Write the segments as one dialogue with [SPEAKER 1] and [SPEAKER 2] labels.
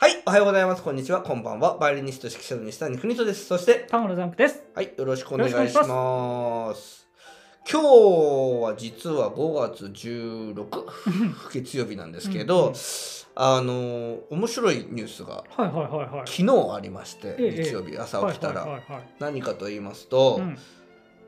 [SPEAKER 1] はい、おはようございます。こんにちは。こんばんは。バイオリニスト指揮者の西谷邦人です。そして、
[SPEAKER 2] タモのジャンプです。
[SPEAKER 1] はい、よろしくお願いします。今日は実は5月16月曜日なんですけど、
[SPEAKER 2] うん
[SPEAKER 1] あの面白いニュースが
[SPEAKER 2] はいはいはいはい。
[SPEAKER 1] 昨日ありまして、
[SPEAKER 2] ええ
[SPEAKER 1] 日曜日朝起きたら、
[SPEAKER 2] はいはいはいはい
[SPEAKER 1] 何かと言いますと、
[SPEAKER 2] うん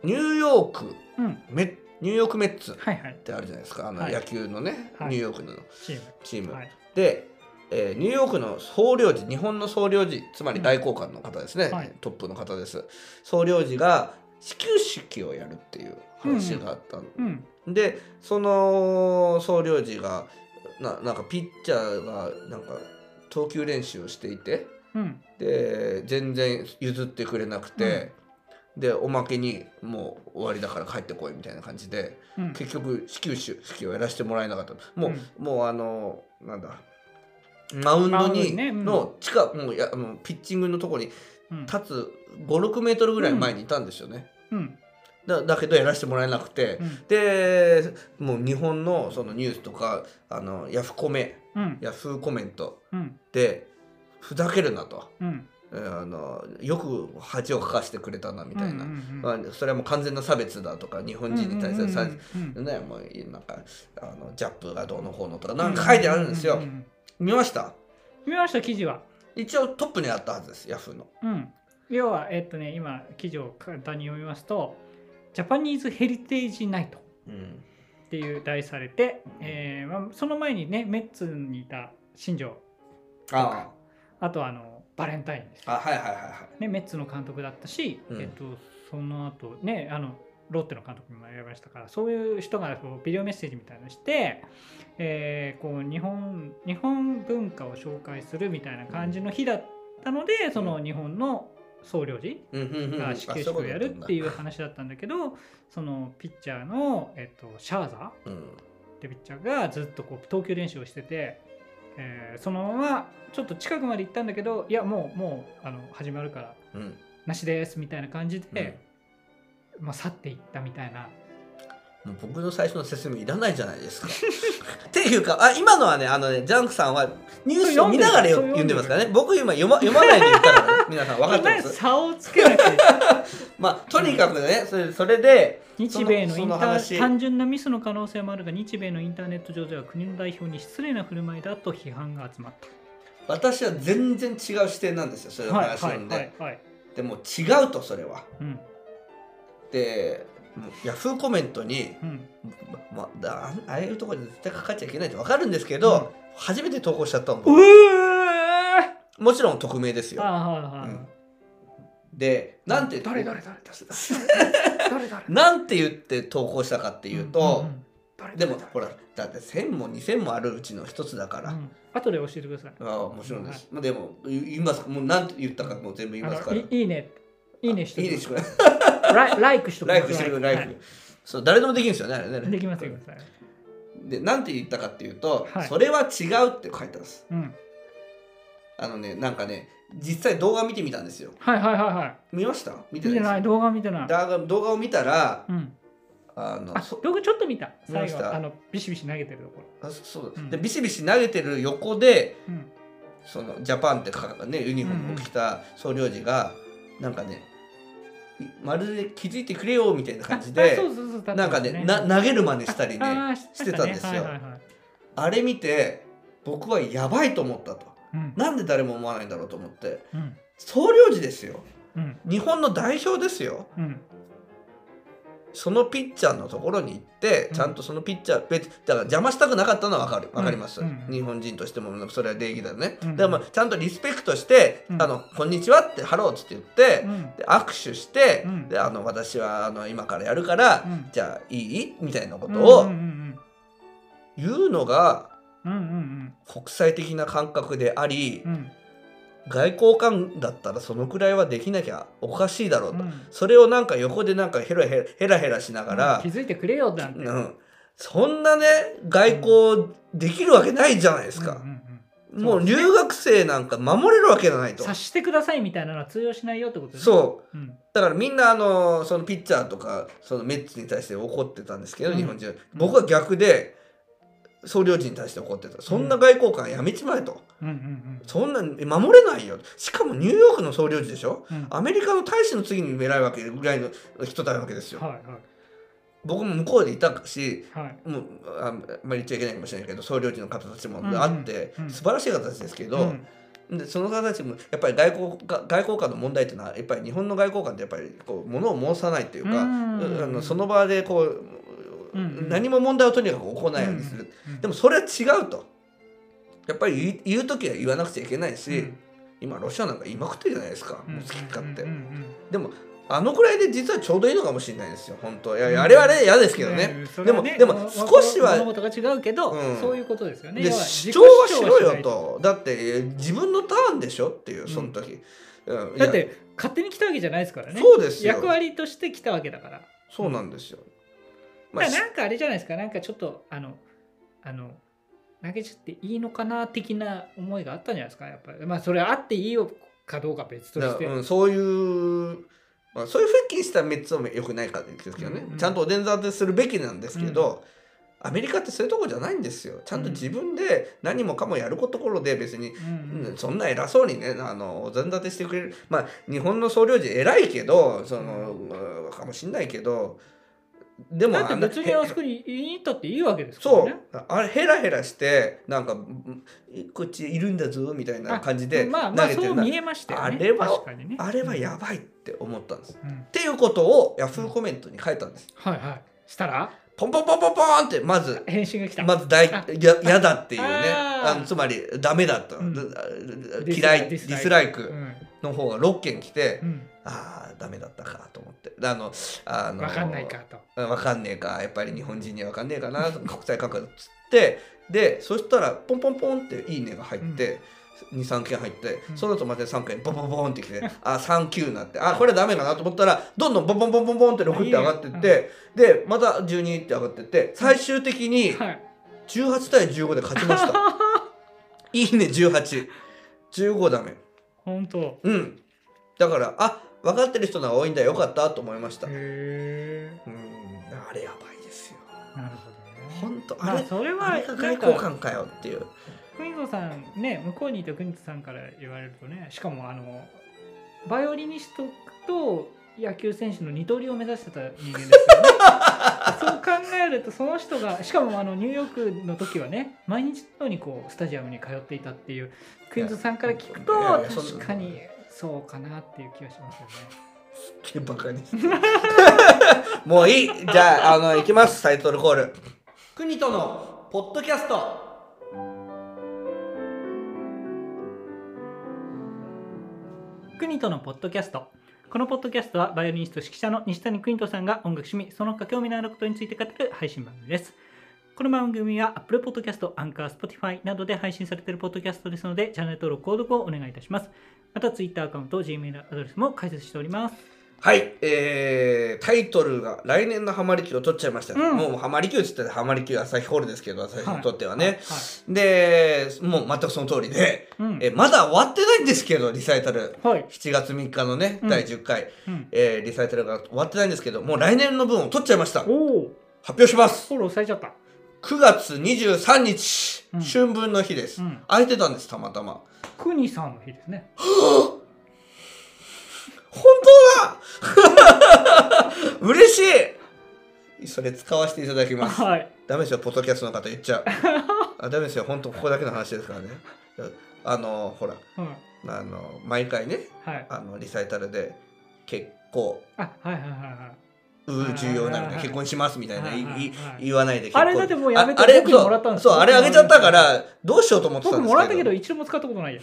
[SPEAKER 1] ニューヨーク
[SPEAKER 2] うん。
[SPEAKER 1] メニューヨークメッツっ
[SPEAKER 2] はいはい。
[SPEAKER 1] てあるじゃないですかあの
[SPEAKER 2] はい
[SPEAKER 1] 野球のね、
[SPEAKER 2] はい
[SPEAKER 1] ニューヨークの
[SPEAKER 2] チーム。
[SPEAKER 1] チーム、
[SPEAKER 2] はい。
[SPEAKER 1] で、えーニューヨークの総領事日本の総領事つまり大公官の方ですね、
[SPEAKER 2] うん。はい。
[SPEAKER 1] トップの方です。総領事が始球式をやるっていう話があったの、
[SPEAKER 2] うん。
[SPEAKER 1] でその総領事がななんかピッチャーがなんか投球練習をしていて。
[SPEAKER 2] うん。
[SPEAKER 1] で全然譲ってくれなくて、でおまけにもう終わりだから帰ってこいみたいな感じで。
[SPEAKER 2] うん。
[SPEAKER 1] 結局始球式をやらせてもらえなかった。もう、
[SPEAKER 2] うん。
[SPEAKER 1] もうあのなんだマウンドにの近く、もうやあのピッチングのところに
[SPEAKER 2] うん。
[SPEAKER 1] 立つ56メートルぐらい前にいたんですよね、
[SPEAKER 2] うん。
[SPEAKER 1] だだけどやらせてもらえなくて、
[SPEAKER 2] うん。
[SPEAKER 1] でもう日本のそのニュースとかあのヤフコメ
[SPEAKER 2] うん。
[SPEAKER 1] ヤフーコメント
[SPEAKER 2] うん。
[SPEAKER 1] でふざけるなと、あのよく恥をかかしてくれたなみたいな、
[SPEAKER 2] うん
[SPEAKER 1] まあ、それはもう完全な差別だとか日本人に対する差別、
[SPEAKER 2] うんうん
[SPEAKER 1] ね、もうなんかあのジャップがどうのこうのとかなんか書いてあるんですよ、
[SPEAKER 2] うううん
[SPEAKER 1] 見ました？
[SPEAKER 2] 見ました記事は。
[SPEAKER 1] 一応トップにあったはずですヤフーの
[SPEAKER 2] うん。要はえっとね今記事を簡単に読みますと、ジャパニーズヘリテージナイト。
[SPEAKER 1] うん
[SPEAKER 2] っていう題されて、えーまあ、その前にねメッツにいた新庄
[SPEAKER 1] あ
[SPEAKER 2] あとはあのバレンタインです
[SPEAKER 1] ああはいはいはいはい
[SPEAKER 2] ね、メッツの監督だったし、
[SPEAKER 1] うん
[SPEAKER 2] えっと、その後ねあのロッテの監督にも選ばれましたからそういう人がこうビデオメッセージみたいなのして、えーこう日本日本文化を紹介するみたいな感じの日だったのでその日本の総領事が始球式をやるっていう話だったんだ。けどそのピッチャーの、えっと、シャーザー
[SPEAKER 1] うん
[SPEAKER 2] ってピッチャーがずっとこう投球練習をしてて、えーそのままちょっと近くまで行ったんだけどいやもうもうあの始まるから
[SPEAKER 1] うん。
[SPEAKER 2] なしですみたいな感じで、まあ、去っていったみたいな
[SPEAKER 1] もう僕の最初の説明いらないじゃないですか。っていうかあ今のはねあのねジャンクさんはニュースを見ながら
[SPEAKER 2] 読んで
[SPEAKER 1] ます。からね。僕今読ま読まないで言ったからね 皆さん分かってます。
[SPEAKER 2] 差をつけなきゃ
[SPEAKER 1] まあとにかくねそれそれで
[SPEAKER 2] 日米のインター単純なミスの可能性もあるが日米のインターネット上では国の代表に失礼な振る舞いだと批判が集まっ
[SPEAKER 1] 私は全然違う視点なんですよそれ
[SPEAKER 2] はい
[SPEAKER 1] 話読んで。でも違うとそれは。
[SPEAKER 2] うん。
[SPEAKER 1] でヤフーコメントに、
[SPEAKER 2] うん。
[SPEAKER 1] まあああいうところに絶対かかっちゃいけないって分かるんですけど、
[SPEAKER 2] うん。
[SPEAKER 1] 初めて投稿しちゃったの
[SPEAKER 2] うえ
[SPEAKER 1] もちろん匿名ですよ。でなんて
[SPEAKER 2] 誰誰誰誰誰
[SPEAKER 1] なんて言って投稿したかっていうと、でも
[SPEAKER 2] 誰
[SPEAKER 1] ほらだって1000も2000もあるうちの一つだから、
[SPEAKER 2] うん。後で教えてください。
[SPEAKER 1] ああもちろんです、まあ、でも言います。もうなんて言ったかもう全部言いますから。
[SPEAKER 2] いいいね。いいねして
[SPEAKER 1] い。いです
[SPEAKER 2] ください。ライライクしとく
[SPEAKER 1] ライフしてるライフ、
[SPEAKER 2] はい
[SPEAKER 1] そう誰でもできるんですよね
[SPEAKER 2] できますよ。で
[SPEAKER 1] なんて言ったかっていうと、
[SPEAKER 2] はい
[SPEAKER 1] それは違うって書いてます
[SPEAKER 2] うん。
[SPEAKER 1] あのねなんかね実際動画見てみたんですよ
[SPEAKER 2] はいはいはいはい。
[SPEAKER 1] 見ました？見てない
[SPEAKER 2] 動画見てない。
[SPEAKER 1] 動画を見たら
[SPEAKER 2] うん。あ
[SPEAKER 1] あのそ、
[SPEAKER 2] 動画ちょっと見た。最後、あの、ビシビシ投げてるところ。
[SPEAKER 1] あそそう
[SPEAKER 2] うん
[SPEAKER 1] でビシビシ投げてる横で
[SPEAKER 2] うん。
[SPEAKER 1] そのジャパンってかねユニフォームを着た総領事がなんかねいまるで気づいてくれよみたいな感じでなんかねな投げる真似したりねしてたんですよ。あれ見て僕はやばいと思ったと。
[SPEAKER 2] うん。
[SPEAKER 1] なんで誰も思わないんだろうと思って。
[SPEAKER 2] うん。
[SPEAKER 1] 総領事ですよ。
[SPEAKER 2] うん。
[SPEAKER 1] 日本の代表ですよ。
[SPEAKER 2] うん
[SPEAKER 1] そのピッチャーのところに行って
[SPEAKER 2] うん。
[SPEAKER 1] ちゃんとそのピッチャー別だから邪魔したくなかったのは分かる。分かります、
[SPEAKER 2] うん。うん。
[SPEAKER 1] 日本人としてもそれは礼儀だよね、
[SPEAKER 2] うん。
[SPEAKER 1] でもちゃんとリスペクトして「
[SPEAKER 2] うん。
[SPEAKER 1] あのこんにちは」って「ハロー」っつって言って、
[SPEAKER 2] うん。
[SPEAKER 1] で握手して、
[SPEAKER 2] うん。
[SPEAKER 1] であの私はあの今からやるから、
[SPEAKER 2] うん。
[SPEAKER 1] じゃあいい？みたいなこと
[SPEAKER 2] うん
[SPEAKER 1] を
[SPEAKER 2] うん
[SPEAKER 1] 言うのが国際的な感覚であり、
[SPEAKER 2] うん
[SPEAKER 1] 外交官だったらそのくらいはできなきゃおかしいだろうと、
[SPEAKER 2] うん。
[SPEAKER 1] それをなんか横でなんかヘラヘラヘラヘラしながら。
[SPEAKER 2] 気、づいてくれよなんて。
[SPEAKER 1] うん、そんなね外交できるわけないじゃないですか。
[SPEAKER 2] うん、うんうん
[SPEAKER 1] もう留学生なんか守れるわけがないと。
[SPEAKER 2] 察してくださいみたいなのは通用しないよってことですね。
[SPEAKER 1] そう。
[SPEAKER 2] うん。
[SPEAKER 1] だからみんなあのそのピッチャーとかそのメッツに対して怒ってたんですけど、
[SPEAKER 2] うん。
[SPEAKER 1] 日本人僕は逆で総領事に対して怒ってた。そんな外交官やめちまえと、そんな守れないよ。しかもニューヨークの総領事でしょ？
[SPEAKER 2] うん。うん
[SPEAKER 1] アメリカの大使の次に偉いわけぐらいの人だわけですよ。
[SPEAKER 2] はいはい。
[SPEAKER 1] 僕も向こうでいたし
[SPEAKER 2] はい。
[SPEAKER 1] もうああんまり言っちゃいけないかもしれないけど総領事の方たちもあって、
[SPEAKER 2] うん
[SPEAKER 1] 素晴らしい方たちですけど、
[SPEAKER 2] うん。
[SPEAKER 1] でその方たちもやっぱり外交か外交官の問題っていうのはやっぱり日本の外交官ってやっぱりこう物を申さないっていうか、
[SPEAKER 2] うん。
[SPEAKER 1] あのその場でこう、何も問題をとにかく起こらないようにする、
[SPEAKER 2] うん
[SPEAKER 1] でもそれは違うと。やっぱり言う時は言わなくちゃいけないし、
[SPEAKER 2] うん。
[SPEAKER 1] 今ロシアなんか言いまくってるじゃないですか、
[SPEAKER 2] うん
[SPEAKER 1] もう好き勝手、でもあのくらいで実はちょうどいいのかもしれないですよ本当。いやあれはね嫌ですけどね、でもでも少しは
[SPEAKER 2] 物事が違うけど、
[SPEAKER 1] うん。
[SPEAKER 2] そういうことですよね。
[SPEAKER 1] 主張はしろよと。だってえ自分のターンでしょっていうその時、
[SPEAKER 2] だって勝手に来たわけじゃないですからね。
[SPEAKER 1] そうですよ。
[SPEAKER 2] 役割として来たわけだから。
[SPEAKER 1] そうなんですよ、まあ
[SPEAKER 2] なんかあれじゃないですか。なんかちょっとあのあの投げちゃっていいのかな的な思いがあったんじゃないですか。やっぱり。まあそれあっていいよかどうかは別として。
[SPEAKER 1] うん、そういう、まあ、そういうふうにしたメッツはよくないかですけどね、
[SPEAKER 2] うんうん。
[SPEAKER 1] ちゃんとお伝立てするべきなんですけど、アメリカってそういうとこじゃないんですよ。ちゃんと自分で何もかもやるところで別に、
[SPEAKER 2] うん
[SPEAKER 1] うん。そんな偉そうにねあのお膳立てしてくれる。まあ日本の総領事偉いけどその、うんかもしんないけどでも
[SPEAKER 2] だって別にあそこに言いに行ったっていいわけですから
[SPEAKER 1] そ
[SPEAKER 2] ね。
[SPEAKER 1] うあれヘラヘラしてなんかうんこっちいるんだぞみたいな感じで
[SPEAKER 2] まあまあ
[SPEAKER 1] 投げてるな
[SPEAKER 2] そう見えましたよね。
[SPEAKER 1] あれは
[SPEAKER 2] ね。
[SPEAKER 1] あれはやばいって思ったんです。
[SPEAKER 2] うん。
[SPEAKER 1] っていうことをヤフーコメントに書いたんです。
[SPEAKER 2] はいはい。したら？
[SPEAKER 1] ポンポンポンポンポンってまず
[SPEAKER 2] 返信が来た。
[SPEAKER 1] まず大
[SPEAKER 2] あ
[SPEAKER 1] や嫌だっていうね
[SPEAKER 2] あ
[SPEAKER 1] のつまりダメだと、
[SPEAKER 2] うん
[SPEAKER 1] 嫌いデ
[SPEAKER 2] ディスライク
[SPEAKER 1] ィスライク
[SPEAKER 2] うん
[SPEAKER 1] の方が6件来て、
[SPEAKER 2] うん。
[SPEAKER 1] ああダメだったかと思って。あのあの
[SPEAKER 2] わかんないかと。
[SPEAKER 1] わかんねえかやっぱり日本人にはわかんねえかな国際感覚っつってでそしたらポンポンポンって「いいね」が入って、23件入って、
[SPEAKER 2] うん。
[SPEAKER 1] その後また3件ポンポンポンってきて「あ3 9になってあこれダメかなと思ったらどんどんポンポンポンポンポンって6って上がってってでまた12って上がってって最終的に
[SPEAKER 2] はい。
[SPEAKER 1] 18対15で勝ちました。いいね1815ダメ
[SPEAKER 2] 本当。
[SPEAKER 1] うんだからあ分かってる人が多いんだよかったと思いました
[SPEAKER 2] へえ。
[SPEAKER 1] うんあれやばいですよ
[SPEAKER 2] なるほどね。
[SPEAKER 1] 本当
[SPEAKER 2] ま
[SPEAKER 1] あれ、
[SPEAKER 2] あそれは
[SPEAKER 1] 外交官かよっていう
[SPEAKER 2] クイントさんね向こうにいたクイントさんから言われるとねしかもあのバイオリニストと野球選手の二刀流を目指してた人間ですよね。そう考えるとその人がしかもあのニューヨークの時はね毎日のようにこうスタジアムに通っていたっていうクイントさんから聞くと確かにそうかなっていう気がしますよね。
[SPEAKER 1] すっげえバカにもういい。じゃああの行きますタイトルコール。国とのポッドキャスト。
[SPEAKER 2] 国とのポッドキャストこのポッドキャストはバイオリニスト指揮者の西谷邦人さんが音楽趣味その他興味のあることについて語る配信番組です。この番組は Apple Podcast、Anchor、Spotify などで配信されているポッドキャストですのでチャンネル登録、購読をお願いいたします。また Twitter アカウント、Gmail アドレスも開設しております。
[SPEAKER 1] はい、えー、タイトルが来年のハマり級を取っちゃいました、
[SPEAKER 2] うん。
[SPEAKER 1] もうハマり級っつったらハマり級朝日ホールですけど朝日にとってはね、
[SPEAKER 2] はい。
[SPEAKER 1] でもう全くその通りで、
[SPEAKER 2] うん。
[SPEAKER 1] えまだ終わってないんですけどリサイタル。
[SPEAKER 2] はい、
[SPEAKER 1] 7月3日のね、
[SPEAKER 2] うん。
[SPEAKER 1] 第10回、
[SPEAKER 2] うん、
[SPEAKER 1] えーリサイタルが終わってないんですけどもう来年の分を取っちゃいました。発表します。
[SPEAKER 2] フォローされちゃった。
[SPEAKER 1] 9月23日、
[SPEAKER 2] うん。
[SPEAKER 1] 春分の日です、
[SPEAKER 2] うん。
[SPEAKER 1] 空いてたんですたまたま。
[SPEAKER 2] 国さんの日ですね
[SPEAKER 1] 本当だ。嬉しい。それ使わせていただきます。
[SPEAKER 2] はい。
[SPEAKER 1] ダメですよポッドキャストの方言っちゃう。あダメですよ。本当ここだけの話ですからね。あのほら。
[SPEAKER 2] うん
[SPEAKER 1] あの毎回ね
[SPEAKER 2] はい。
[SPEAKER 1] あのリサイタルで結構
[SPEAKER 2] あはいはいはいは
[SPEAKER 1] う重要なので結婚しますみたいな言わないで結
[SPEAKER 2] あれだってもうやめてもらったんです
[SPEAKER 1] そうあれあげちゃったからどうしようと思ってたんですけど。
[SPEAKER 2] 僕もらったけど一度も使ったことないよ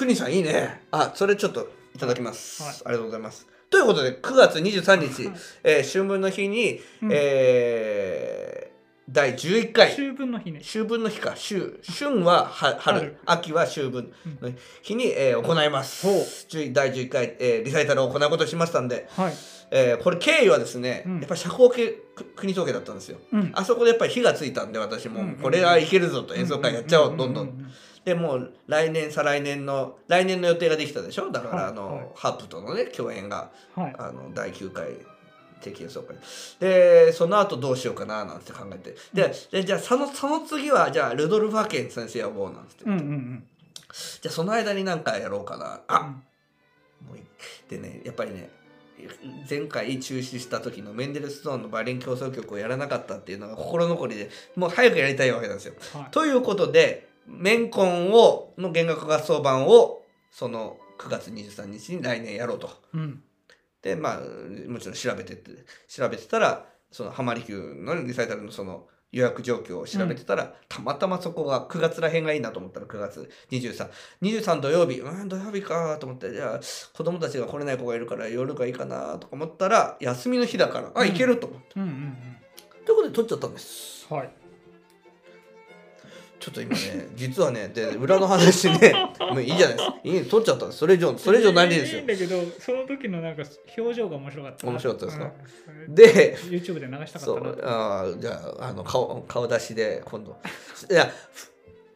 [SPEAKER 1] くにさんいいね。あそれちょっといただきます、
[SPEAKER 2] はい。
[SPEAKER 1] ありがとうございます。ということで9月23日、
[SPEAKER 2] はい。
[SPEAKER 1] えー春分の日に、
[SPEAKER 2] うん。
[SPEAKER 1] えー第11回。
[SPEAKER 2] 秋分の日ね。
[SPEAKER 1] 秋分の日か。秋春はは春。
[SPEAKER 2] 春。
[SPEAKER 1] 秋は秋分の日に、えー行います。
[SPEAKER 2] ほう。
[SPEAKER 1] 10第11回、えーリサイタルを行うことにしましたんで、
[SPEAKER 2] はい。
[SPEAKER 1] えーこれ経緯はですね、
[SPEAKER 2] うん。
[SPEAKER 1] やっぱり社交系く国統計だったんですよ。
[SPEAKER 2] うん。
[SPEAKER 1] あそこでやっぱり火がついたんで私も、
[SPEAKER 2] うん
[SPEAKER 1] これはいけるぞと演奏会やっちゃおう、どんどん
[SPEAKER 2] ん
[SPEAKER 1] でもう来年再来年の来年の予定ができたでしょ？だから、
[SPEAKER 2] はい
[SPEAKER 1] あの、
[SPEAKER 2] はい。
[SPEAKER 1] ハープとのね共演が
[SPEAKER 2] はい。
[SPEAKER 1] あの第9回定期演奏会でその後どうしようかななんて考えて。ででじゃあそのその次はじゃあルドルフ・ハケン先生呼ぼうなんて。
[SPEAKER 2] うんうんうん。
[SPEAKER 1] じゃあその間に何かやろうかな。あもういでねやっぱりね前回中止した時のメンデルストーンのバリン競争曲をやらなかったっていうのが心残りでもう早くやりたいわけなんですよ。
[SPEAKER 2] はい。
[SPEAKER 1] ということでメンコンをの弦楽合奏版をその9月23日に来年やろうと。
[SPEAKER 2] うん。
[SPEAKER 1] でまあもちろん調べてって調べてたらその浜離宮のリサイタルのその予約状況を調べてたら、たまたまそこが9月らへんがいいなと思ったら9月2323土曜日。うん土曜日かと思ってじゃあ子供たちが来れない子がいるから夜がいいかなとか思ったら休みの日だからあ
[SPEAKER 2] うん。
[SPEAKER 1] 行けると思って、
[SPEAKER 2] うんうん
[SPEAKER 1] ということで撮っちゃったんです。
[SPEAKER 2] うんはい
[SPEAKER 1] ちょっと今ね 実はねで裏の話ね もういいじゃないですか。いいね撮っちゃったんです。それ以上それ以上ないですよ。
[SPEAKER 2] いいんだけどその時のなんか表情が面白かった。な
[SPEAKER 1] 面白かったですか？
[SPEAKER 2] うん。
[SPEAKER 1] で
[SPEAKER 2] YouTube で流したか
[SPEAKER 1] そ
[SPEAKER 2] ったな。
[SPEAKER 1] うあーじゃああの顔顔出しで今度。いやふ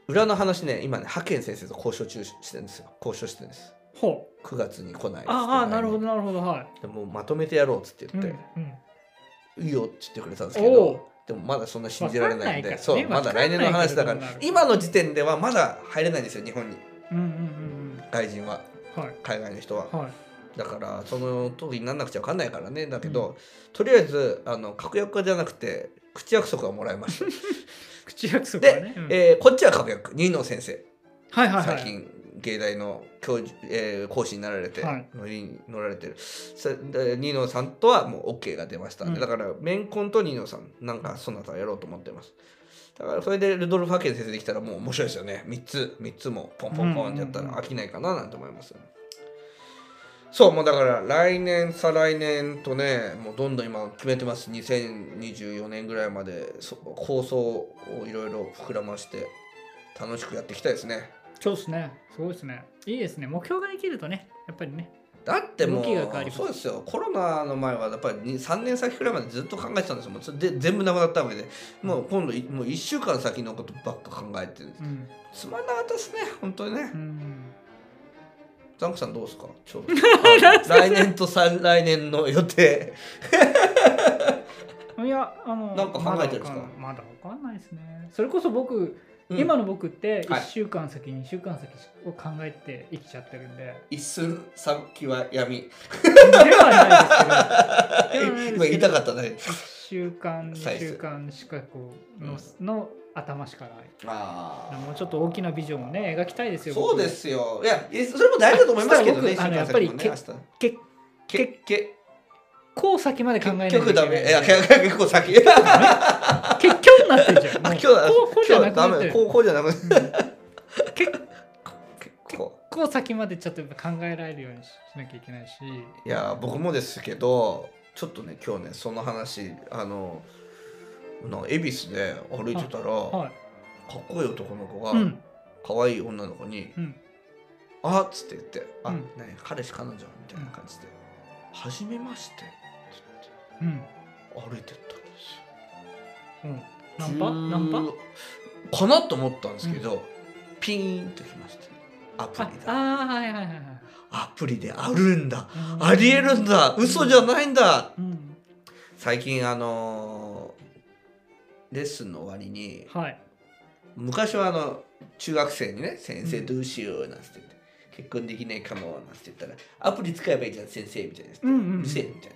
[SPEAKER 1] 裏の話ね今ね派遣先生と交渉中してるんですよ。交渉してるんです。
[SPEAKER 2] ほう。
[SPEAKER 1] 9月に来ない
[SPEAKER 2] ああなるほどなるほどは
[SPEAKER 1] でもうまとめてやろうっつって
[SPEAKER 2] い、
[SPEAKER 1] 言って、
[SPEAKER 2] うん
[SPEAKER 1] いいよって言ってくれたんですけ
[SPEAKER 2] お
[SPEAKER 1] ど
[SPEAKER 2] う
[SPEAKER 1] でもまだそんな信じられないんで。そうまだ来年の話だから今の時点ではまだ入れないんですよ日本に。
[SPEAKER 2] うんうんうん
[SPEAKER 1] 外人は。海外の人は。
[SPEAKER 2] はい。
[SPEAKER 1] だからその時になんなくちゃ分かんないからね。だけど、とりあえずあの確約じゃなくて口約束はもらいました
[SPEAKER 2] 口約束
[SPEAKER 1] で
[SPEAKER 2] うん。
[SPEAKER 1] えーこっちは確約。新野先生。
[SPEAKER 2] はいはいはい。
[SPEAKER 1] 最近芸大の教授、えー講師になられて、
[SPEAKER 2] はい。
[SPEAKER 1] 乗りに乗られてる。ニーノさんとはもう OK が出ました
[SPEAKER 2] うん。
[SPEAKER 1] だからメンコンとニーノさんなんかその他やろうと思ってます。だからそれでルドルフ・ハケン先生できたらもう面白いですよね。3つ3つもポンポンポンってやったら飽きないかななんて思います、そうもうだから来年再来年とねもうどんどん今決めてます。2024年ぐらいまでそ構想をいろいろ膨らまして楽しくやっていきたいですね
[SPEAKER 2] そうですね。すごいですね。いいですね。目標ができるとねやっぱりね
[SPEAKER 1] だってもうそうですよ。コロナの前はやっぱりに3年先くらいまでずっと考えてたんですよ。もうで全部なくなったわけで。もう今度いもう1週間先のことばっか考えてる
[SPEAKER 2] うん。
[SPEAKER 1] つまんなかったですね。本当にね。
[SPEAKER 2] うん。
[SPEAKER 1] ザンクさんどうですか？ちょうどあの来年と再来年の予定。
[SPEAKER 2] いやあの
[SPEAKER 1] なんか考えてるんですか？
[SPEAKER 2] まだわかんない。ですね。それこそ僕、
[SPEAKER 1] うん。
[SPEAKER 2] 今の僕って
[SPEAKER 1] はい。
[SPEAKER 2] 1週間先、2週間先を考えて生きちゃってるんで。
[SPEAKER 1] 一寸先は闇。
[SPEAKER 2] ではないですけど。ではないですけど
[SPEAKER 1] 今言いたかったね。
[SPEAKER 2] 1週間2
[SPEAKER 1] サイズ
[SPEAKER 2] 週間しかこうの,、の頭しかない。
[SPEAKER 1] あ
[SPEAKER 2] もうちょっと大きなビジョンをね描きたいですよ
[SPEAKER 1] そうですよ。いやえそれも大事だと思いますけどね
[SPEAKER 2] 僕あのやっぱり
[SPEAKER 1] 明日。
[SPEAKER 2] け
[SPEAKER 1] けけ
[SPEAKER 2] こう先まで考えない
[SPEAKER 1] 結局ダメ。いや結構先。
[SPEAKER 2] 結局になってるじゃん。
[SPEAKER 1] 今日は
[SPEAKER 2] こうこうじゃなくなってる。
[SPEAKER 1] メ。こうこうじゃなくて
[SPEAKER 2] うん。結
[SPEAKER 1] こ
[SPEAKER 2] 構先までちょっと考えられるようにしなきゃいけないし。
[SPEAKER 1] ういや僕もですけどちょっとね今日ねその話あの恵比寿で歩いてたら、
[SPEAKER 2] はい。
[SPEAKER 1] かっこいい男の子が、
[SPEAKER 2] うん。
[SPEAKER 1] 可愛い女の子に
[SPEAKER 2] うん「
[SPEAKER 1] あっ」つって言って「あ、
[SPEAKER 2] うん。
[SPEAKER 1] 何彼氏彼女」みたいな感じで「はじめまして」って
[SPEAKER 2] うん。
[SPEAKER 1] 歩いてったんですよ。
[SPEAKER 2] うん。ナンパ？ナンパ？
[SPEAKER 1] パかなと思ったんですけど、ピーンときましたアプ
[SPEAKER 2] あ
[SPEAKER 1] リだ
[SPEAKER 2] あーはいはいはいはい。
[SPEAKER 1] アプリであるんだ。
[SPEAKER 2] うん。
[SPEAKER 1] ありえるんだ。嘘じゃないんだ。
[SPEAKER 2] うん。
[SPEAKER 1] 最近あのーレッスンの終わりに
[SPEAKER 2] はい。
[SPEAKER 1] 昔はあの中学生にね「先生どうしよう」なんて言って。結婚できないかもなんて言ったらアプリ使えばいいじゃん先生みたいな、
[SPEAKER 2] うんうん。うん
[SPEAKER 1] るせえみたいな。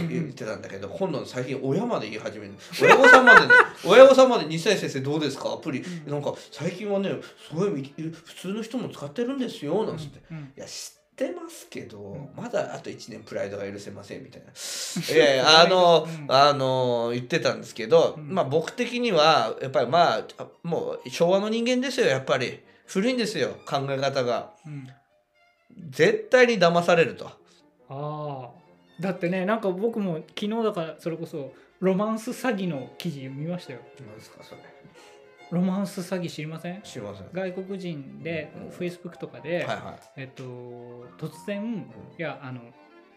[SPEAKER 2] うんうん
[SPEAKER 1] 言ってたんだけど今度最近親まで言い始める親御さんまでね 親御さんまで西谷先生どうですか？アプリ、
[SPEAKER 2] うん。
[SPEAKER 1] なんか最近はねすごい普通の人も使ってるんですよなんつって、
[SPEAKER 2] うん
[SPEAKER 1] いや知ってますけど、
[SPEAKER 2] ん。
[SPEAKER 1] まだあと1年プライドが許せませんみたいな。いやいやあの、
[SPEAKER 2] うん。
[SPEAKER 1] あの言ってたんですけど、
[SPEAKER 2] うん。
[SPEAKER 1] まあ僕的にはやっぱりまああもう昭和の人間ですよやっぱり古いんですよ考え方が。
[SPEAKER 2] うん。
[SPEAKER 1] 絶対に騙されると。
[SPEAKER 2] ああだってねなんか僕も昨日だからそれこそロマンス詐欺の記事見ましたよ。
[SPEAKER 1] 何ですかそれ。
[SPEAKER 2] ロマンス詐欺知りません？
[SPEAKER 1] 知りません。
[SPEAKER 2] 外国人で
[SPEAKER 1] うん
[SPEAKER 2] Facebook とかで、
[SPEAKER 1] はいは
[SPEAKER 2] えっと突然、いやあの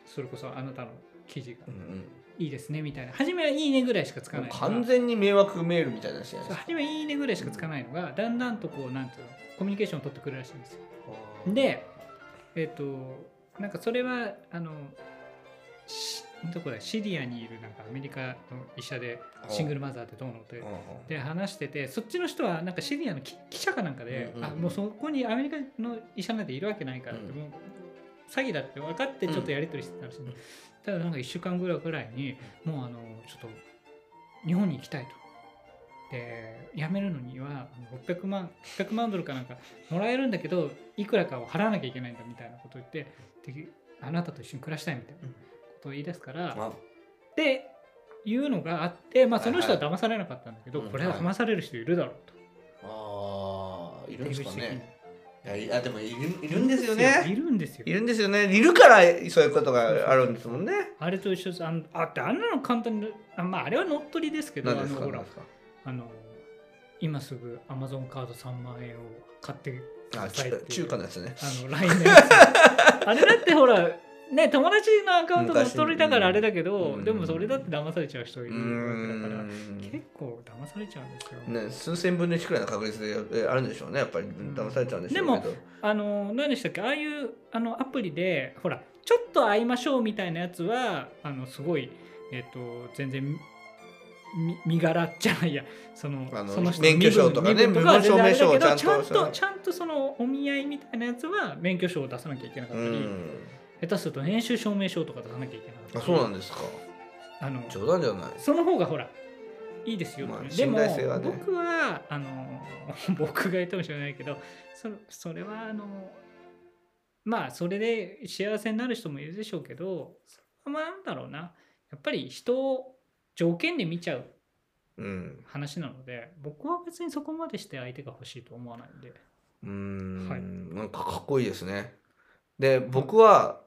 [SPEAKER 2] それこそあなたの記事が。
[SPEAKER 1] い、うんうん
[SPEAKER 2] いいですねみたいな。初めはいいねぐらいしかつかない
[SPEAKER 1] 完全に迷惑メールみたいなじゃないですか
[SPEAKER 2] 初めいいねぐらいしかつかないのがだんだんとこうなんていうのコミュニケーションを取ってくるらしいんですよ。でえっ、となんかそれはあのしどこだシリアにいるなんかアメリカの医者でシングルマザーってどうのってで話しててそっちの人はなんかシリアの記記者かなんかで、
[SPEAKER 1] うんうん
[SPEAKER 2] あもうそこにアメリカの医者なんているわけないからって、
[SPEAKER 1] うん
[SPEAKER 2] 詐欺だって分かってちょっとやり取りしてたらしい、
[SPEAKER 1] うん
[SPEAKER 2] ただなんか1週間ぐらいぐらいにもうあのちょっと日本に行きたいと。で辞めるのにはあの600万600万ドルかなんかもらえるんだけどいくらかを払わなきゃいけないんだみたいなことを言ってであなたと一緒に暮らしたいみたいなことを言い出すから、
[SPEAKER 1] あ。
[SPEAKER 2] っていうのがあって、まあ、その人は
[SPEAKER 1] はい
[SPEAKER 2] 騙されなかったんだけど、
[SPEAKER 1] うん。
[SPEAKER 2] これは騙される人いるだろうと。
[SPEAKER 1] あーいるんですかねいやでもいるいるんですよ
[SPEAKER 2] い
[SPEAKER 1] ね
[SPEAKER 2] るんですよ。
[SPEAKER 1] い。るんですよね。いるからそういうことがあるんですもんね。
[SPEAKER 2] あれと一緒です。あのあってあんなの簡単にあまああれは乗っ取りですけど、あのほらあの今すぐアマゾンカード3万円を買ってく
[SPEAKER 1] あ
[SPEAKER 2] ださいっていう。
[SPEAKER 1] 中中華のやつね。
[SPEAKER 2] あの LINE のやつ。あれだってほらね友達のアカウント乗っ取りだからあれだけど、
[SPEAKER 1] うん。
[SPEAKER 2] でもそれだって騙されちゃう人いうるわ
[SPEAKER 1] ー
[SPEAKER 2] けだから
[SPEAKER 1] ん。
[SPEAKER 2] 結構騙されちゃうんですよ。
[SPEAKER 1] ね、数千分の1くらいの確率でえあるんでしょうねやっぱり。騙されちゃうんでしょうけど、
[SPEAKER 2] あの何でしたっけ？ああいうあのアプリでほらちょっと会いましょうみたいなやつはあのすごいえっ、と全然み身柄じゃないや。そのその人
[SPEAKER 1] 免許証とかね
[SPEAKER 2] 身分
[SPEAKER 1] 証明書を
[SPEAKER 2] ちゃん
[SPEAKER 1] ちゃんと
[SPEAKER 2] とちゃんとそのお見合いみたいなやつは免許証を出さなきゃいけなかったり、
[SPEAKER 1] うん
[SPEAKER 2] 下手すると年収証明書とか出さなきゃいけなかった。
[SPEAKER 1] あ
[SPEAKER 2] り
[SPEAKER 1] そうなんですか。
[SPEAKER 2] あの
[SPEAKER 1] 冗談じゃない。
[SPEAKER 2] その方がほらいいですよ、
[SPEAKER 1] まあ
[SPEAKER 2] でも、
[SPEAKER 1] ね。
[SPEAKER 2] 僕はあの 僕が言ったかもしれないけどそそれはあのまあそれで幸せになる人もいるでしょうけどそれはなんだろうな。やっぱり人を条件で見ちゃう
[SPEAKER 1] うん。
[SPEAKER 2] 話なので僕は別にそこまでして相手が欲しいと思わないんで。
[SPEAKER 1] うーん、
[SPEAKER 2] はい。
[SPEAKER 1] なんかかっこいいですね。で僕は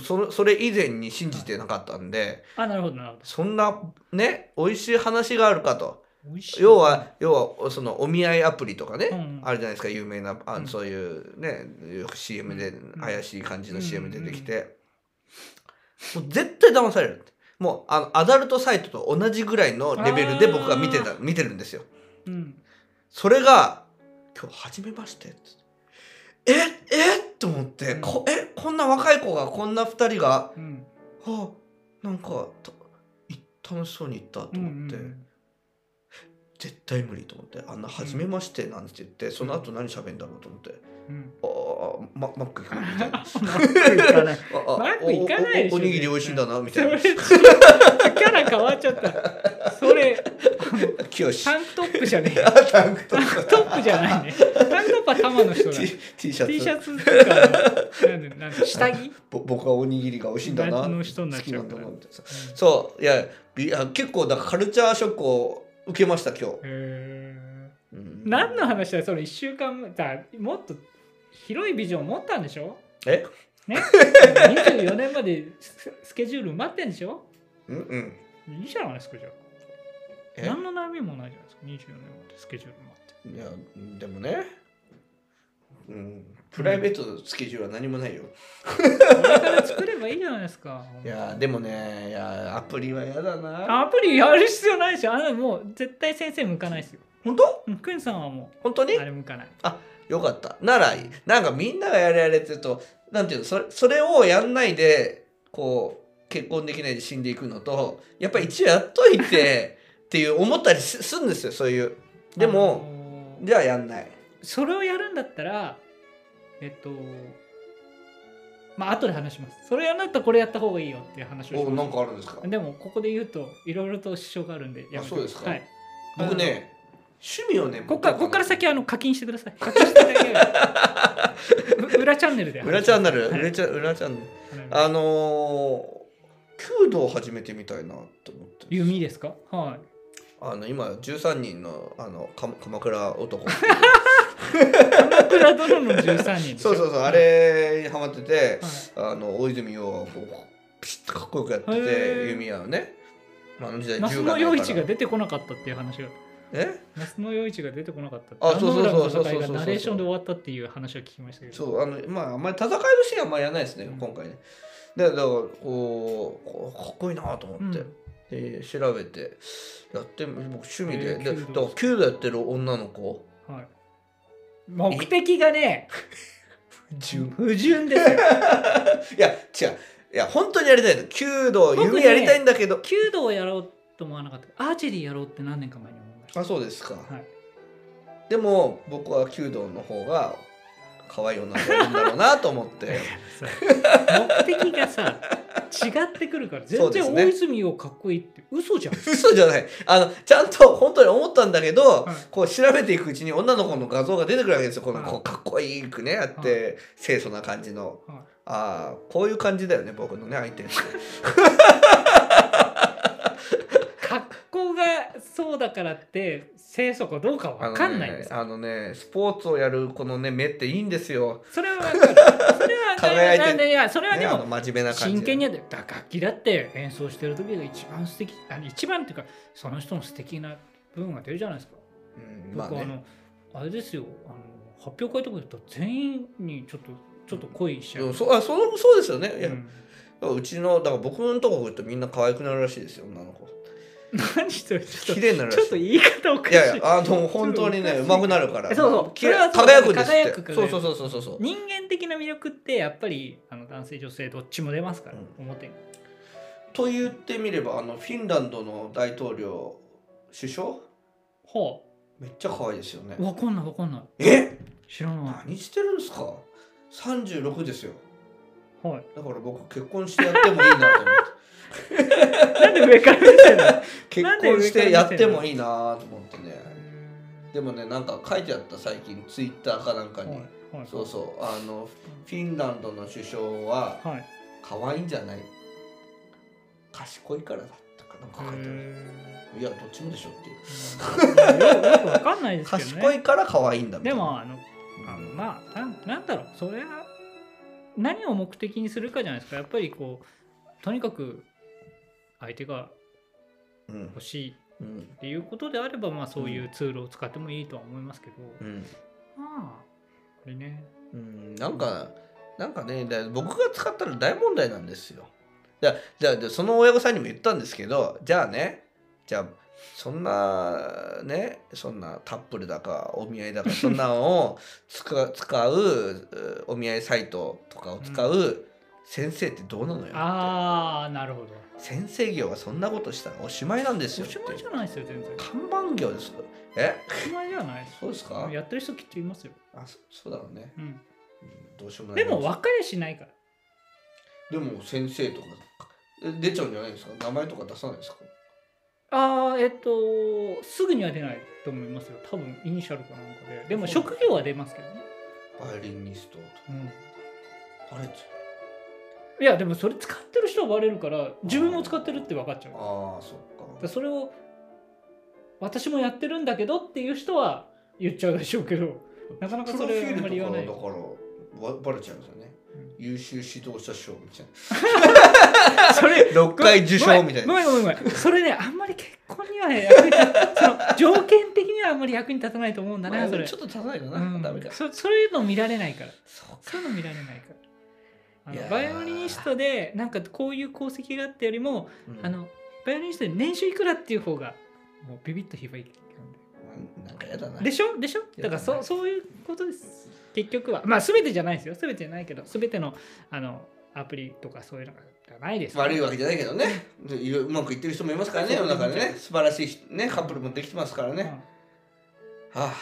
[SPEAKER 1] それそれ以前に信じてなかったんで
[SPEAKER 2] あなるほどなるほど。
[SPEAKER 1] そんなね美味しい話があるかと。
[SPEAKER 2] 美味しい。
[SPEAKER 1] 要は要はそのお見合いアプリとかね、
[SPEAKER 2] うん
[SPEAKER 1] あるじゃないですか有名なあ
[SPEAKER 2] うん。
[SPEAKER 1] そういうねよく CM で
[SPEAKER 2] うん。
[SPEAKER 1] 怪しい感じの CM 出てきて、もう絶対騙されるもうあのアダルトサイトと同じぐらいのレベルで僕は見てた見てるんですよ。
[SPEAKER 2] うん
[SPEAKER 1] それが「今日初めまして」っつってええと思って、
[SPEAKER 2] うん。
[SPEAKER 1] こえこんな若い子がこんな2人が
[SPEAKER 2] うん。
[SPEAKER 1] あなんか楽しそうに行ったと
[SPEAKER 2] うん
[SPEAKER 1] 思って、
[SPEAKER 2] うん
[SPEAKER 1] 絶対無理と思って。あんな「初めまして」なんて言って、その後何喋んだろうと思って。
[SPEAKER 2] うん「
[SPEAKER 1] ああママック行く」みたいな。
[SPEAKER 2] マック行かない。
[SPEAKER 1] ああ
[SPEAKER 2] マック行かないでしょ
[SPEAKER 1] おにぎり美味しいんだなみたいな
[SPEAKER 2] キャラ変わっちゃった
[SPEAKER 1] 清し
[SPEAKER 2] タンクトップじゃねえよ。
[SPEAKER 1] タンクト
[SPEAKER 2] タンクトップじゃないね。タンクトップは玉の人だ
[SPEAKER 1] T, T シャツ。
[SPEAKER 2] T シャツとかなんでなんで 下着？
[SPEAKER 1] ぼ僕はおにぎりが美味しいんだな。
[SPEAKER 2] の人になっちゃうから
[SPEAKER 1] そういやびあ結構だカルチャーショックを受けました今日、
[SPEAKER 2] へえ
[SPEAKER 1] うん。
[SPEAKER 2] 何の話だよその1週間前だもっと広いビジョン持ったんでしょ？
[SPEAKER 1] え？
[SPEAKER 2] ね？24年までススケジュール埋まってんでしょ？
[SPEAKER 1] うんうん。
[SPEAKER 2] いいじゃないですかじゃあ。
[SPEAKER 1] え
[SPEAKER 2] 何の悩みもないじゃないですか。24年までスケジュール埋まって。
[SPEAKER 1] いやでもね、うん、プライベートのスケジュールは何もないよ、
[SPEAKER 2] これから作ればいいじゃないですか。
[SPEAKER 1] いやでもねいやアプリは嫌だな。
[SPEAKER 2] アプリやる必要ないですよあのもう絶対先生向かないですよ。
[SPEAKER 1] 本当？
[SPEAKER 2] うんクンさんはも
[SPEAKER 1] 本当に？
[SPEAKER 2] うあれ向かない。
[SPEAKER 1] よかった。ならなんかみんながやれやれって言うとなんていうのそれそれをやんないでこう結婚できないで死んでいくのとやっぱり一応やっといて っていう思ったりすするんですよそういう。で
[SPEAKER 2] あ
[SPEAKER 1] もじゃあやんない。
[SPEAKER 2] それをやるんだったらえっとまあ後で話します。それやるんだったらこれやった方がいいよっていう話をします。
[SPEAKER 1] かあるんですか？
[SPEAKER 2] でもここで言うといろいろと支障があるんでやめ
[SPEAKER 1] そうですか。
[SPEAKER 2] はい。
[SPEAKER 1] 僕ね趣味をね
[SPEAKER 2] こっからこっから先あの課金してください。課金していただければう裏チャンネルで
[SPEAKER 1] 裏チャンネル？
[SPEAKER 2] はい。
[SPEAKER 1] 裏チャ裏チャンネル？
[SPEAKER 2] あ
[SPEAKER 1] あのー、弓道を始めてみたいなと思って。
[SPEAKER 2] 弓ですか？はい
[SPEAKER 1] あの今13人のあのか鎌倉男。
[SPEAKER 2] 鎌倉殿の13人
[SPEAKER 1] そうそうそうあれにハマってて
[SPEAKER 2] はい。
[SPEAKER 1] あの大泉洋がこうピシッとかっこよくやって
[SPEAKER 2] へ
[SPEAKER 1] て
[SPEAKER 2] ー。
[SPEAKER 1] 弓矢をね。あの時代
[SPEAKER 2] 那須野
[SPEAKER 1] 銃がないから。
[SPEAKER 2] 陽一が出てこなかったっていう話が。
[SPEAKER 1] え？
[SPEAKER 2] 那須野陽一が出てこなかった。
[SPEAKER 1] あそうそうそうそうそうそう。そう
[SPEAKER 2] がナレーションで終わったっていう話を聞きましたけど。
[SPEAKER 1] そうあのまああんまり戦いのシーンはあんまりやらないですね、
[SPEAKER 2] うん。
[SPEAKER 1] 今回ね。でだからこうこうかっこいいなと思って、
[SPEAKER 2] うん
[SPEAKER 1] で調べてやって僕趣味で,、
[SPEAKER 2] えー
[SPEAKER 1] でだから弓道やってる女の子。
[SPEAKER 2] はい、目的がね
[SPEAKER 1] 純
[SPEAKER 2] 不純ですよ。
[SPEAKER 1] いや違う。いや本当にやりたいの弓道
[SPEAKER 2] 僕ね
[SPEAKER 1] 弓やりたいんだけど、
[SPEAKER 2] 弓道をやろうと思わなかったアーチェリーやろうって何年か前に思いました
[SPEAKER 1] あそうですか、
[SPEAKER 2] はい
[SPEAKER 1] でも僕は弓道の方が可愛い女のいるんだろうなと思って。
[SPEAKER 2] 目的がさ違ってくるから全然大泉洋かっこいいって嘘じゃん。
[SPEAKER 1] 嘘じゃない。あのちゃんと本当に思ったんだけど、
[SPEAKER 2] はい。
[SPEAKER 1] こう調べていくうちに女の子の画像が出てくるわけですよ。この、
[SPEAKER 2] はい。
[SPEAKER 1] こうかっこいいくねあって、清楚な感じの。
[SPEAKER 2] はい。
[SPEAKER 1] ああこういう感じだよね僕のね相手って
[SPEAKER 2] 格好がそうだからって清楚かどうかわかんないです
[SPEAKER 1] あのねスポーツをやるこのね目っていいんですよ、
[SPEAKER 2] それはわかる。それは
[SPEAKER 1] 輝いて
[SPEAKER 2] いやそれは
[SPEAKER 1] ね、
[SPEAKER 2] でも
[SPEAKER 1] あの真面目な感じ
[SPEAKER 2] 真剣にやってだ楽器だって演奏してる時が一番素敵あの一番っていうかその人の素敵な部分が出るじゃないですか。
[SPEAKER 1] うんまあ
[SPEAKER 2] 僕あ
[SPEAKER 1] ね
[SPEAKER 2] のあれですよ。あの発表会とかで言ったら全員にちょっとちょっと恋しちゃう、
[SPEAKER 1] でもそあそうそうですよね、いや
[SPEAKER 2] うん。
[SPEAKER 1] うちのだから僕のとこ来るとみんな可愛くなるらしいですよ女の子
[SPEAKER 2] 何それ？ちょっと
[SPEAKER 1] 綺麗にな
[SPEAKER 2] ちょっと言い方おかしい。
[SPEAKER 1] いやいやあの本当にね
[SPEAKER 2] ちょっとおかしい。
[SPEAKER 1] 上手くなるから。
[SPEAKER 2] そうそう。
[SPEAKER 1] きれい
[SPEAKER 2] それは
[SPEAKER 1] 輝くんですって。
[SPEAKER 2] 輝く
[SPEAKER 1] そうそうそうそうそうそう。
[SPEAKER 2] 人間的な魅力ってやっぱりあの男性女性どっちも出ますから、
[SPEAKER 1] う
[SPEAKER 2] 表に。
[SPEAKER 1] と言ってみればあのフィンランドの大統領首相？
[SPEAKER 2] は
[SPEAKER 1] めっちゃ可愛いですよね。
[SPEAKER 2] あわかんないわかんない。
[SPEAKER 1] え？
[SPEAKER 2] 知らな
[SPEAKER 1] 何してるんですか？36ですよ。
[SPEAKER 2] いはい。
[SPEAKER 1] だから僕結婚してやってもいいなと思って
[SPEAKER 2] 上から見てるの？
[SPEAKER 1] 結婚してやってもいいなと思ってね。でもねなんか書いてあった最近ツイッターかなんかに、
[SPEAKER 2] はいはい。
[SPEAKER 1] そうそうあのフィンランドの首相は
[SPEAKER 2] はい。
[SPEAKER 1] 可愛いんじゃない？賢いからだったかなんか書いてある。いやどっちもでしょっていう。
[SPEAKER 2] よよくわかんないですけどね。
[SPEAKER 1] 賢いから可愛いんだ
[SPEAKER 2] でもあのあのまあなんなんだろう。それは何を目的にするかじゃないですか。やっぱりこうとにかく相手が
[SPEAKER 1] うん。
[SPEAKER 2] 欲しい
[SPEAKER 1] うん。
[SPEAKER 2] っていうことであればまあそういうツールを使ってもいいとは思いますけど、
[SPEAKER 1] うん。
[SPEAKER 2] まあこれね。
[SPEAKER 1] うん。なんかなんかねだ僕が使ったら大問題なんですよ。じゃじゃあその親御さんにも言ったんですけどじゃあねじゃあそんなねそんなタップルだかお見合いだかそんなのを使う使ううお見合いサイトとかを使う先生ってどうなのよって。
[SPEAKER 2] ああなるほど。
[SPEAKER 1] 先生業はそんなことしたらおしまいなんですよって。
[SPEAKER 2] おしまいじゃないですよ全然。
[SPEAKER 1] 看板業です。え？
[SPEAKER 2] おしまいじゃない
[SPEAKER 1] そうですか？
[SPEAKER 2] やってる人きっといますよ、
[SPEAKER 1] あそそうだろうね、
[SPEAKER 2] うん、
[SPEAKER 1] うんどうしようもない。
[SPEAKER 2] でも別れしないから。
[SPEAKER 1] でも先生とかえ出ちゃうんじゃないですか？名前とか出さないですか？
[SPEAKER 2] ああえっとすぐには出ないと思いますよ。多分イニシャルかなんかで。でも職業は出ますけどね、
[SPEAKER 1] バイオリニストと
[SPEAKER 2] うん、
[SPEAKER 1] あれ
[SPEAKER 2] いやでもそれ使ってる人はバレるから自分も使ってるって分かっちゃう。
[SPEAKER 1] ああそっか。
[SPEAKER 2] でそれを私もやってるんだけどっていう人は言っちゃうでしょうけど なかなかそれあんまり言わない。
[SPEAKER 1] だからわバレちゃうんですよね、優秀指導者賞みたい
[SPEAKER 2] それ
[SPEAKER 1] な6回受賞みたいな。
[SPEAKER 2] ごめんごめんごめんそれねあんまり結婚にはね役に立つその条件的にはあんまり役に立たないと思うんだ
[SPEAKER 1] まあ
[SPEAKER 2] なそれ。
[SPEAKER 1] ちょっと足さないかな、
[SPEAKER 2] うん。
[SPEAKER 1] ダメか。
[SPEAKER 2] そそういうの見られないから。
[SPEAKER 1] そう
[SPEAKER 2] いうの見られないから。あのバイオリニストでなんかこういう功績があったよりも、
[SPEAKER 1] うん。
[SPEAKER 2] あのバイオリニストで年収いくらっていう方がもうビビッと響いてくる。
[SPEAKER 1] なんかやだな。
[SPEAKER 2] でしょ？でしょ？だからそそういうことです。結局は。まあ全てじゃないですよ。全てじゃないけど全てのあのアプリとかそういうのがないです。
[SPEAKER 1] 悪いわけじゃないけどね。うまくいってる人もいますからね世の中でね。素晴らしい人ねカップルもできてますからね、はあ。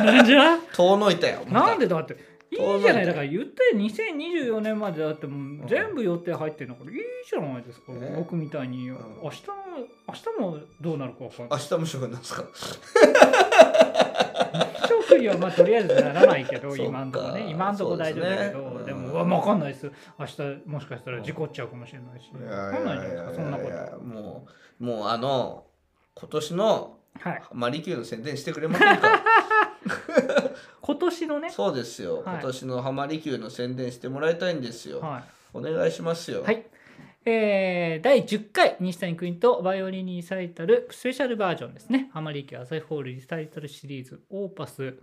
[SPEAKER 2] うんなんじゃ？
[SPEAKER 1] 遠のいたよ
[SPEAKER 2] なんでだっていいじゃない。だから言ったよ2024年までだってもう全部予定入ってるのからいいじゃないですか、
[SPEAKER 1] ね。
[SPEAKER 2] 僕みたいに。
[SPEAKER 1] ん。
[SPEAKER 2] 明日の明日もどうなるか分かんない。
[SPEAKER 1] 明日無職なんですか？
[SPEAKER 2] 職にはまあとりあえずならないけど 今んとこね。今んとこ大丈夫だけど。
[SPEAKER 1] ですね。
[SPEAKER 2] でも、
[SPEAKER 1] うん。
[SPEAKER 2] うわ分かんないです。明日もしかしたら事故っちゃうかもしれないし。分かんないじゃないですか。そんなこと。
[SPEAKER 1] もうもうあの今年の
[SPEAKER 2] はい。
[SPEAKER 1] マリキューの宣伝してくれませんか？
[SPEAKER 2] 今年のね。
[SPEAKER 1] そうですよ、
[SPEAKER 2] はい。
[SPEAKER 1] 今年のハマリキューの宣伝してもらいたいんですよ、
[SPEAKER 2] は
[SPEAKER 1] お願いしますよ。
[SPEAKER 2] い、はい。えー、第10回西谷クイーンとバイオリンリサイタルスペシャルバージョンですね。ハマリキュー朝日ホールリサイタルシリーズオーパス。ん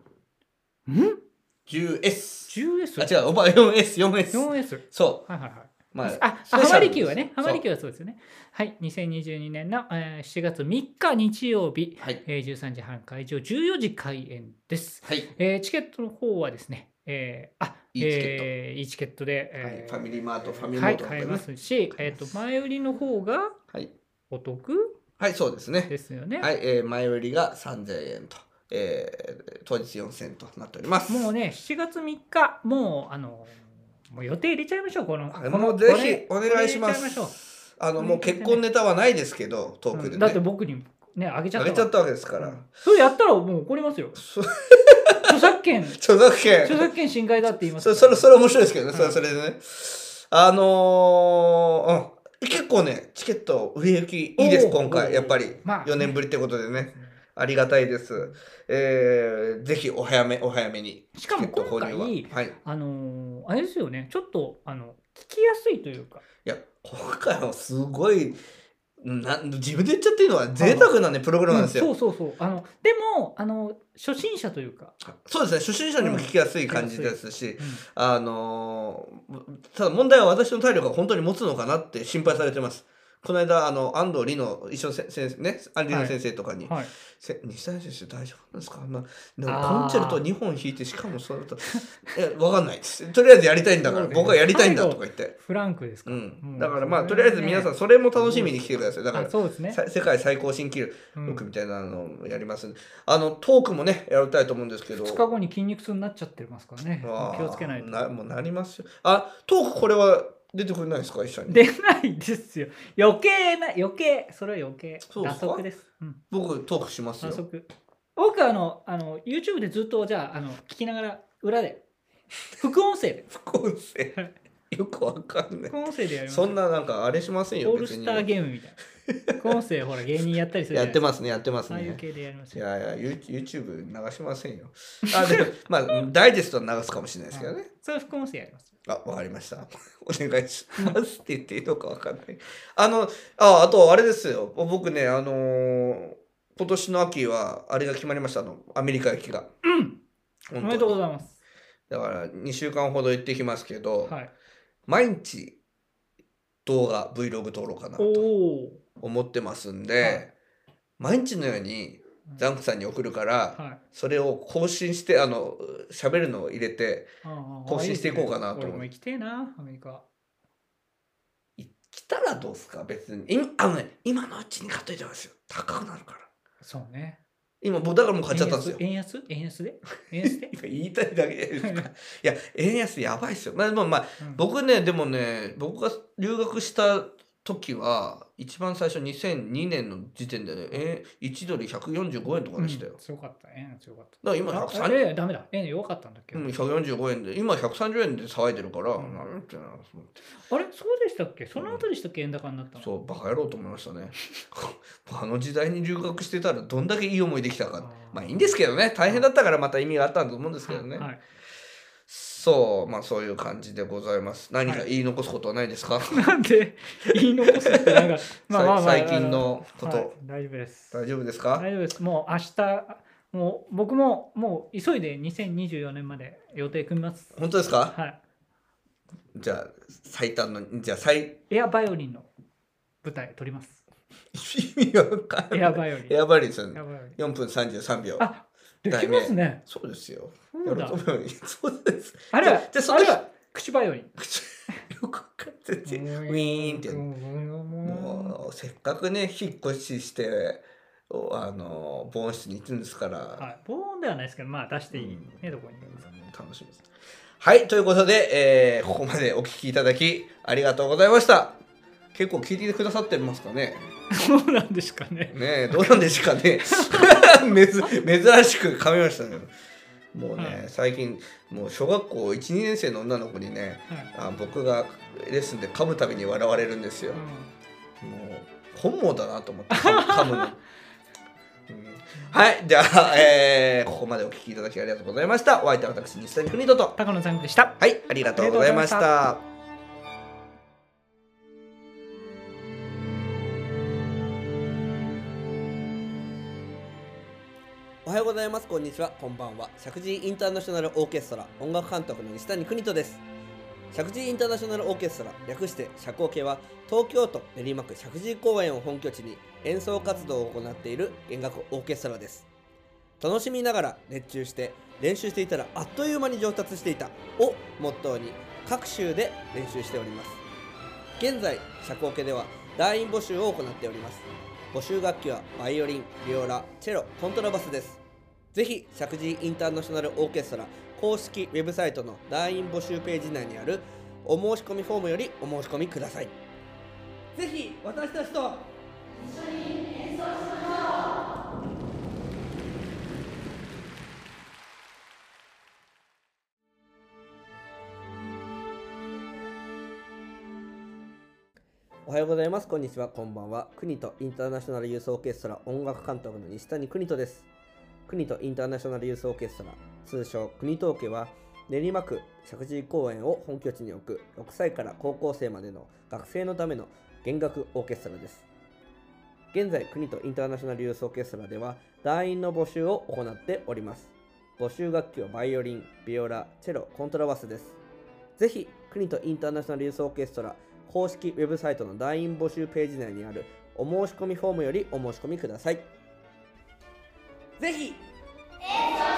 [SPEAKER 1] ？10S あ
[SPEAKER 2] 10S4S
[SPEAKER 1] 違うお前 4S4S そう。
[SPEAKER 2] はいはいはい
[SPEAKER 1] ま
[SPEAKER 2] あ、
[SPEAKER 1] スペシャル
[SPEAKER 2] ハマリキューはね、
[SPEAKER 1] そう。
[SPEAKER 2] ハマリキューはそうですよね。はい、2022年の、えー7月3日日曜日、
[SPEAKER 1] はい。
[SPEAKER 2] えー13時半会場、14時開演です。
[SPEAKER 1] はい。
[SPEAKER 2] えーチケットの方はですね、えー、あ
[SPEAKER 1] いいチケット。
[SPEAKER 2] えーいいチケットで、
[SPEAKER 1] はい。
[SPEAKER 2] えー
[SPEAKER 1] ファミリーマートファミリー
[SPEAKER 2] はい、
[SPEAKER 1] マート
[SPEAKER 2] 買えますし、えっ、と、前売りの方が
[SPEAKER 1] はい、
[SPEAKER 2] お得
[SPEAKER 1] はい、そうですね。
[SPEAKER 2] ですよね。
[SPEAKER 1] はい、えー前売りが3000円と、えー当日4000円となっております。
[SPEAKER 2] もうね、7月3日、もう、あの、もう予定入れちゃいましょう、この。
[SPEAKER 1] はい
[SPEAKER 2] この
[SPEAKER 1] もうぜひお願いしま
[SPEAKER 2] これ入れちゃいましょう。
[SPEAKER 1] すあのもう結婚ネタはないですけどトークでね、
[SPEAKER 2] うんだって僕にね、あげちゃった
[SPEAKER 1] げちゃったわけですから、
[SPEAKER 2] うん。それやったらもう怒りますよ。
[SPEAKER 1] そ
[SPEAKER 2] 著作権、
[SPEAKER 1] 著作権。
[SPEAKER 2] 著作権侵害だって言います
[SPEAKER 1] それそれそれ面白いですけどね、
[SPEAKER 2] うん。
[SPEAKER 1] それそれでね。あのーうん、結構ねチケット売れ行きいいです
[SPEAKER 2] おー
[SPEAKER 1] 今回やっぱり。
[SPEAKER 2] まあ
[SPEAKER 1] 4年ぶりってことでねありがたいです、えー、ぜひお早めお早めに。
[SPEAKER 2] しかも今回
[SPEAKER 1] はい。い
[SPEAKER 2] あのーあれですよね、ちょっと、あの、聞きやすいというか、
[SPEAKER 1] や今回はすごいな自分で言っちゃっていいのは贅沢なねプログラムなんですよ、
[SPEAKER 2] うんそうそうそう。あの、でも、あの、初心者というか、
[SPEAKER 1] そうですね。初心者にも聞きやすい感じですし、
[SPEAKER 2] うん。
[SPEAKER 1] あのーただ問題は私の体力が本当に持つのかなって心配されてます。この間あの安藤理の一緒先生ね安藤理の先生とかに、
[SPEAKER 2] はい。
[SPEAKER 1] せ西谷先生大丈夫なんですか？あんなで
[SPEAKER 2] あー。
[SPEAKER 1] もコンチェルト2本弾いてしかもそれと いやわかんないです。とりあえずやりたいんだから僕はやりたいんだとか言って、
[SPEAKER 2] フランクですか？
[SPEAKER 1] うん。
[SPEAKER 2] うん。
[SPEAKER 1] だからまあとりあえず皆さんそれも楽しみに来てください。だから
[SPEAKER 2] あそうですね。
[SPEAKER 1] さ世界最高新記
[SPEAKER 2] うん。
[SPEAKER 1] 録みたいなのをやります。んで、あのトークもねやりたいと思うんですけど。
[SPEAKER 2] 2日後に筋肉痛になっちゃってますからね。気をつけないと。
[SPEAKER 1] なもうなりますよ。あトークこれは出てくれないですか？一緒に
[SPEAKER 2] 出ないですよ。余計な、余計。それは余計。
[SPEAKER 1] そうですか？
[SPEAKER 2] 打足です。うん。
[SPEAKER 1] 僕トークしますよ
[SPEAKER 2] 打足。僕はあの、あの、YouTube でずっと、じゃあ、あの、聞きながら、裏で、副音声で、
[SPEAKER 1] 副音声 よくわかんない
[SPEAKER 2] 副音声でやります。
[SPEAKER 1] そんななんかあれしませんよ
[SPEAKER 2] オール
[SPEAKER 1] 別に
[SPEAKER 2] スターゲームみたいな。副音声、ほら、芸人やったりする
[SPEAKER 1] やって
[SPEAKER 2] ま
[SPEAKER 1] ますねやってます
[SPEAKER 2] ああいう
[SPEAKER 1] ね
[SPEAKER 2] 系でやります
[SPEAKER 1] い
[SPEAKER 2] よ。
[SPEAKER 1] やいやユー YouTube 流しませんよ。あでも まあダイジェストは流すかもしれないですけどね。
[SPEAKER 2] それは副音声やります。
[SPEAKER 1] あわかりました。お願いしますって言っていいのかわかんない。あのああとあれですよ。僕ねあのー今年の秋はあれが決まりました。あのアメリカ行きが。
[SPEAKER 2] うん。お
[SPEAKER 1] 本
[SPEAKER 2] めでとうご
[SPEAKER 1] 当
[SPEAKER 2] ざいます。
[SPEAKER 1] だから2週間ほど行ってきますけど、
[SPEAKER 2] はい。
[SPEAKER 1] 毎日動画 Vlog 撮ろうかな
[SPEAKER 2] お
[SPEAKER 1] と。
[SPEAKER 2] お。
[SPEAKER 1] 思ってますんで、
[SPEAKER 2] はい。
[SPEAKER 1] 毎日のようにザンクさんに送るから、
[SPEAKER 2] はい。
[SPEAKER 1] それを更新してあの喋るのを入れて
[SPEAKER 2] ああ
[SPEAKER 1] 更新していこうかなと思う
[SPEAKER 2] 俺も行きてえな、アメリカ。
[SPEAKER 1] 来たらどうすか？別に。今あのね今のうちに買っといてますよ。高くなるから。
[SPEAKER 2] そうね。
[SPEAKER 1] 今僕だからもう買っちゃったんですよ。
[SPEAKER 2] 円安？円安で？円安で、
[SPEAKER 1] 今言いたいだけですか？い。や円安やばいっすよ。まあでもまあ
[SPEAKER 2] うん。
[SPEAKER 1] 僕ねでもね僕が留学した時は一番最初2002年の時点でねえ1ドル145円とかでしたよ、
[SPEAKER 2] うん強かった。円強かった。
[SPEAKER 1] だから今
[SPEAKER 2] あ
[SPEAKER 1] 130
[SPEAKER 2] ええダメだ。円弱かったんだっけ、
[SPEAKER 1] うん、145円で。今130円で騒いでるから、
[SPEAKER 2] うん。
[SPEAKER 1] なんていうのと思って
[SPEAKER 2] あれ？そうでしたっけ？その後でしたっけ？円高になったの？
[SPEAKER 1] そうバカ野郎と思いましたね。あの時代に留学してたらどんだけいい思いできたか。まあいいんですけどね。大変だったからまた意味があったんだと思うんですけどね、
[SPEAKER 2] はい。
[SPEAKER 1] そうまあそういう感じでございます何か言い残すことはないですか、
[SPEAKER 2] なんで言い残すってなんか、
[SPEAKER 1] 最近のこと、
[SPEAKER 2] はい大丈夫です。
[SPEAKER 1] 大丈夫ですか、
[SPEAKER 2] 大丈夫です。もう明日、もう僕ももう急いで2024年まで予定組みます。
[SPEAKER 1] 本当ですか？
[SPEAKER 2] はい。
[SPEAKER 1] じゃあ最短のじゃあ最
[SPEAKER 2] エアバイオリンの舞台撮ります。
[SPEAKER 1] 意味わかんない
[SPEAKER 2] エアバイオリン。
[SPEAKER 1] エアバリですよね
[SPEAKER 2] エアバイオリン。
[SPEAKER 1] 4分33秒
[SPEAKER 2] あ、できますね。
[SPEAKER 1] そうですよ。
[SPEAKER 2] そうだ。
[SPEAKER 1] そうです。
[SPEAKER 2] あれは、
[SPEAKER 1] じゃあそ
[SPEAKER 2] れは口バイオリン。
[SPEAKER 1] よくわかっててウィーンってもうせっかくね引っ越ししておあの防音室に行くんですから、
[SPEAKER 2] はい、防音ではないですけど、まあ出していい、
[SPEAKER 1] うん。
[SPEAKER 2] ね、どこに。
[SPEAKER 1] 楽しみですはいということで、えーここまでお聞きいただきありがとうございました。結構聞いてくださってますかね？
[SPEAKER 2] そうなんですかね。
[SPEAKER 1] ねえどうなんですかね？珍しく噛みましたね。もうね、
[SPEAKER 2] はい。
[SPEAKER 1] 最近もう小学校12年生の女の子にね
[SPEAKER 2] はい。
[SPEAKER 1] あ僕がレッスンで噛むたびに笑われるんですよ、
[SPEAKER 2] うん。
[SPEAKER 1] もう本望だなと思って 噛むの、うん。はいじゃあ、えーここまでお聞きいただきありがとうございました。お相手は私西谷邦人と。
[SPEAKER 2] 高野さんでした。
[SPEAKER 1] はいありがとうございましたはようございます。こんにちは。こんばんは。石神インターナショナルオーケストラ。音楽監督の西谷邦人です。石神インターナショナルオーケストラ略して社交系は東京都練馬区石神井公園を本拠地に演奏活動を行っている弦楽オーケストラです。楽しみながら熱中して練習していたらあっという間に上達していたをモットーに各州で練習しております。現在社交系では団員募集を行っております。募集楽器はバイオリンビオラチェロコントラバスです。ぜひ石神井インターナショナルオーケストラ公式ウェブサイトの団員募集ページ内にあるお申し込みフォームよりお申し込みくださいぜひ私たちとおはようございます。こんにちは。こんばんは。国とインターナショナルユースオーケストラ音楽監督の西谷邦人です。国とインターナショナルユースオーケストラ、通称国東家は、練馬区石神井公園を本拠地に置く6歳から高校生までの学生のための弦楽オーケストラです。現在、国とインターナショナルユースオーケストラでは、団員の募集を行っております。募集楽器はバイオリン、ビオラ、チェロ、コントラバスです。ぜひ、国とインターナショナルユースオーケストラ公式ウェブサイトの団員募集ページ内にあるお申し込みフォームよりお申し込みください。ぜひ、
[SPEAKER 3] 演奏